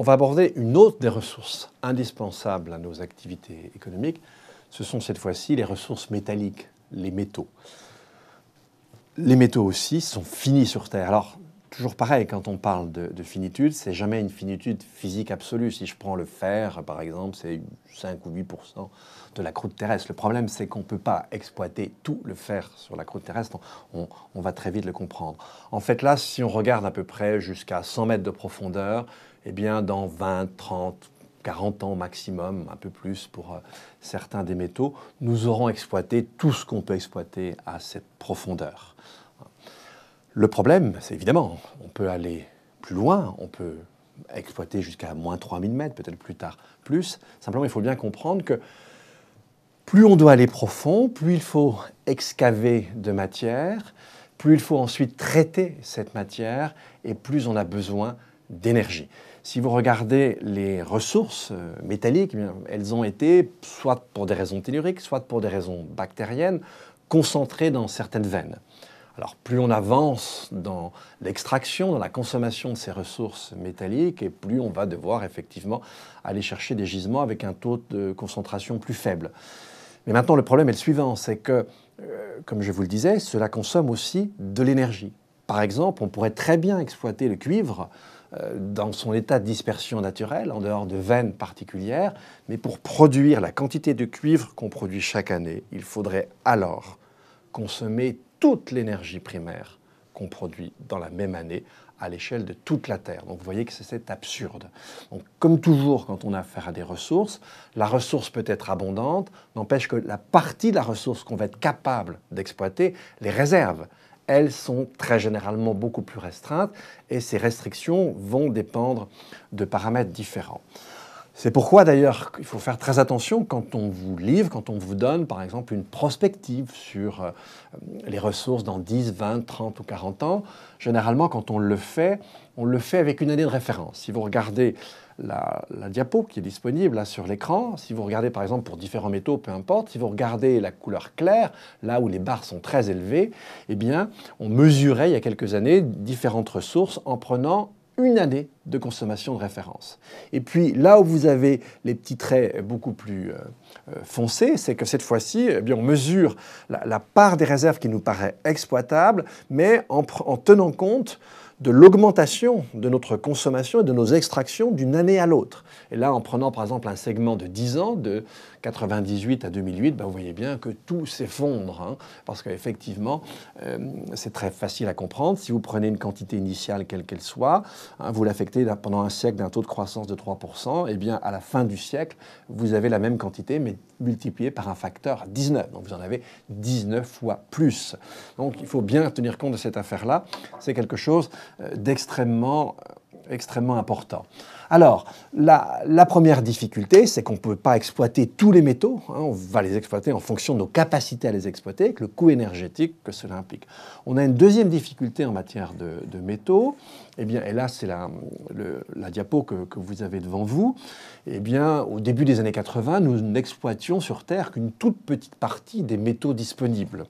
on va aborder une autre des ressources indispensables à nos activités économiques. Ce sont cette fois-ci les ressources métalliques, les métaux. Les métaux aussi sont finis sur Terre. Alors, toujours pareil, quand on parle de, de finitude, c'est jamais une finitude physique absolue. Si je prends le fer, par exemple, c'est 5 ou 8% de la croûte terrestre. Le problème, c'est qu'on ne peut pas exploiter tout le fer sur la croûte terrestre. On, on, va très vite le comprendre. En fait, là, si on regarde à peu près jusqu'à 100 mètres de profondeur, eh bien, dans 20, 30, 40 ans maximum, un peu plus pour euh, certains des métaux, nous aurons exploité tout ce qu'on peut exploiter à cette profondeur. Le problème, c'est évidemment, on peut aller plus loin, on peut exploiter jusqu'à moins 3000 mètres, peut-être plus tard plus. Simplement, il faut bien comprendre que plus on doit aller profond, plus il faut excaver de matière, plus il faut ensuite traiter cette matière et plus on a besoin d'énergie. Si vous regardez les ressources euh, métalliques, eh elles ont été, soit pour des raisons telluriques, soit pour des raisons bactériennes, concentrées dans certaines veines. Alors plus on avance dans l'extraction, dans la consommation de ces ressources métalliques, et plus on va devoir effectivement aller chercher des gisements avec un taux de concentration plus faible. Mais maintenant le problème est le suivant, c'est que, euh, comme je vous le disais, cela consomme aussi de l'énergie. Par exemple, on pourrait très bien exploiter le cuivre euh, dans son état de dispersion naturelle, en dehors de veines particulières, mais pour produire la quantité de cuivre qu'on produit chaque année, il faudrait alors consommer toute l'énergie primaire qu'on produit dans la même année à l'échelle de toute la Terre. Donc vous voyez que c'est absurde. Donc comme toujours quand on a affaire à des ressources, la ressource peut être abondante, n'empêche que la partie de la ressource qu'on va être capable d'exploiter, les réserves, elles sont très généralement beaucoup plus restreintes et ces restrictions vont dépendre de paramètres différents. C'est pourquoi d'ailleurs il faut faire très attention quand on vous livre, quand on vous donne par exemple une prospective sur euh, les ressources dans 10, 20, 30 ou 40 ans. Généralement quand on le fait, on le fait avec une année de référence. Si vous regardez la, diapo qui est disponible là sur l'écran, si vous regardez par exemple pour différents métaux, peu importe, si vous regardez la couleur claire, là où les barres sont très élevées, eh bien on mesurait il y a quelques années différentes ressources en prenant une année de consommation de référence. Et puis là où vous avez les petits traits beaucoup plus euh, euh, foncés, c'est que cette fois-ci, eh bien, on mesure la, part des réserves qui nous paraît exploitable, mais en, en tenant compte de l'augmentation de notre consommation et de nos extractions d'une année à l'autre. Et là, en prenant par exemple un segment de 10 ans, de 98 à 2008, ben, vous voyez bien que tout s'effondre, hein, parce qu'effectivement, euh, c'est très facile à comprendre. Si vous prenez une quantité initiale, quelle qu'elle soit, hein, vous l'affectez pendant un siècle d'un taux de croissance de 3%, et eh bien à la fin du siècle, vous avez la même quantité, mais multipliée par un facteur 19. Donc vous en avez 19 fois plus. Donc il faut bien tenir compte de cette affaire-là. C'est quelque chose euh, d'extrêmement extrêmement important. Alors, la, première difficulté, c'est qu'on ne peut pas exploiter tous les métaux. Hein. on va les exploiter en fonction de nos capacités à les exploiter, avec le coût énergétique que cela implique. On a une deuxième difficulté en matière de, métaux. Eh bien, et là, c'est la, la, diapo que, que, vous avez devant vous. Eh bien, au début des années 80, nous n'exploitions sur Terre qu'une toute petite partie des métaux disponibles.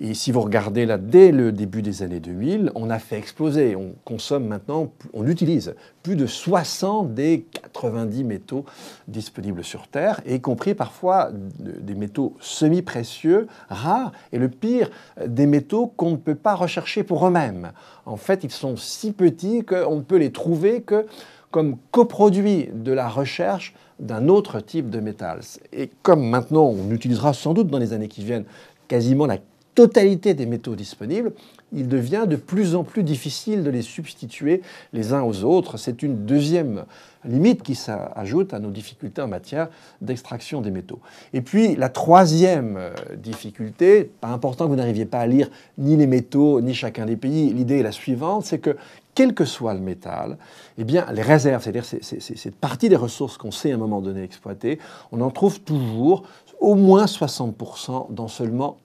Et si vous regardez là, dès le début des années 2000, on a fait exploser. On consomme maintenant, on utilise plus de 60 des 90 métaux disponibles sur Terre, y compris parfois des métaux semi-précieux, rares, et le pire, des métaux qu'on ne peut pas rechercher pour eux-mêmes. En fait, ils sont si petits qu'on ne peut les trouver que comme coproduits de la recherche d'un autre type de métal. Et comme maintenant on utilisera sans doute dans les années qui viennent quasiment la totalité des métaux disponibles, il devient de plus en plus difficile de les substituer les uns aux autres. C'est une deuxième limite qui s'ajoute à nos difficultés en matière d'extraction des métaux. Et puis la troisième euh, difficulté, pas important que vous n'arriviez pas à lire ni les métaux ni chacun des pays, l'idée est la suivante, c'est que quel que soit le métal, eh bien, les réserves, c'est-à-dire cette partie des ressources qu'on sait à un moment donné exploiter, on en trouve toujours au moins 60% dans seulement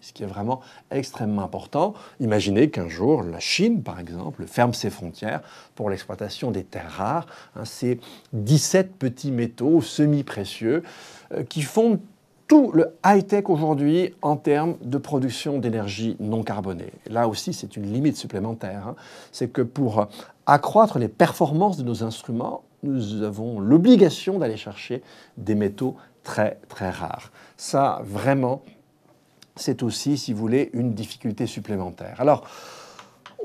ce qui est vraiment extrêmement important. Imaginez qu'un jour, la Chine, par exemple, ferme ses frontières pour l'exploitation des terres rares, hein, ces 17 petits métaux semi-précieux euh, qui font tout le high-tech aujourd'hui en termes de production d'énergie non carbonée. Là aussi, c'est une limite supplémentaire. Hein. C'est que pour accroître les performances de nos instruments, nous avons l'obligation d'aller chercher des métaux très très rares. Ça, vraiment, c'est aussi, si vous voulez, une difficulté supplémentaire.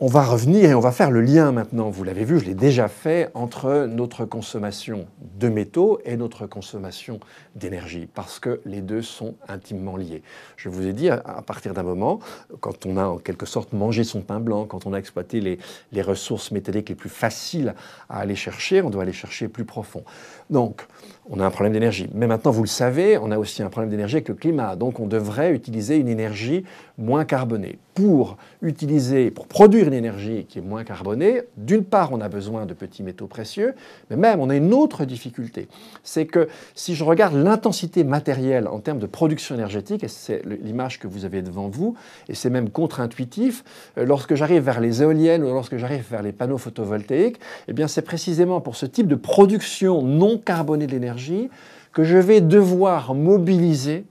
On va revenir et on va faire le lien maintenant, vous l'avez vu, je l'ai déjà fait, entre notre consommation de métaux et notre consommation d'énergie, parce que les deux sont intimement liés. Je vous ai dit, à partir d'un moment, quand on a en quelque sorte mangé son pain blanc, quand on a exploité les, les ressources métalliques les plus faciles à aller chercher, on doit aller chercher plus profond. Donc, on a un problème d'énergie. Mais maintenant, vous le savez, on a aussi un problème d'énergie avec le climat. Donc, on devrait utiliser une énergie moins carbonée. Pour utiliser, pour produire une énergie qui est moins carbonée, d'une part, on a besoin de petits métaux précieux, mais même, on a une autre difficulté. C'est que si je regarde l'intensité matérielle en termes de production énergétique, et c'est l'image que vous avez devant vous, et c'est même contre-intuitif, euh, lorsque j'arrive vers les éoliennes ou lorsque j'arrive vers les panneaux photovoltaïques, eh bien, c'est précisément pour ce type de production non carbonée d'énergie que je vais devoir mobiliser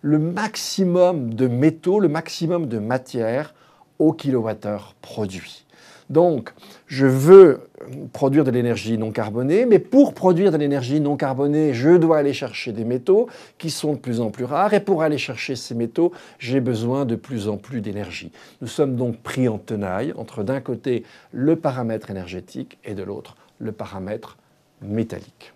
le maximum de métaux, le maximum de matière au kilowattheure produit. Donc, je veux produire de l'énergie non carbonée, mais pour produire de l'énergie non carbonée, je dois aller chercher des métaux qui sont de plus en plus rares, et pour aller chercher ces métaux, j'ai besoin de plus en plus d'énergie. Nous sommes donc pris en tenaille entre d'un côté le paramètre énergétique et de l'autre le paramètre métallique.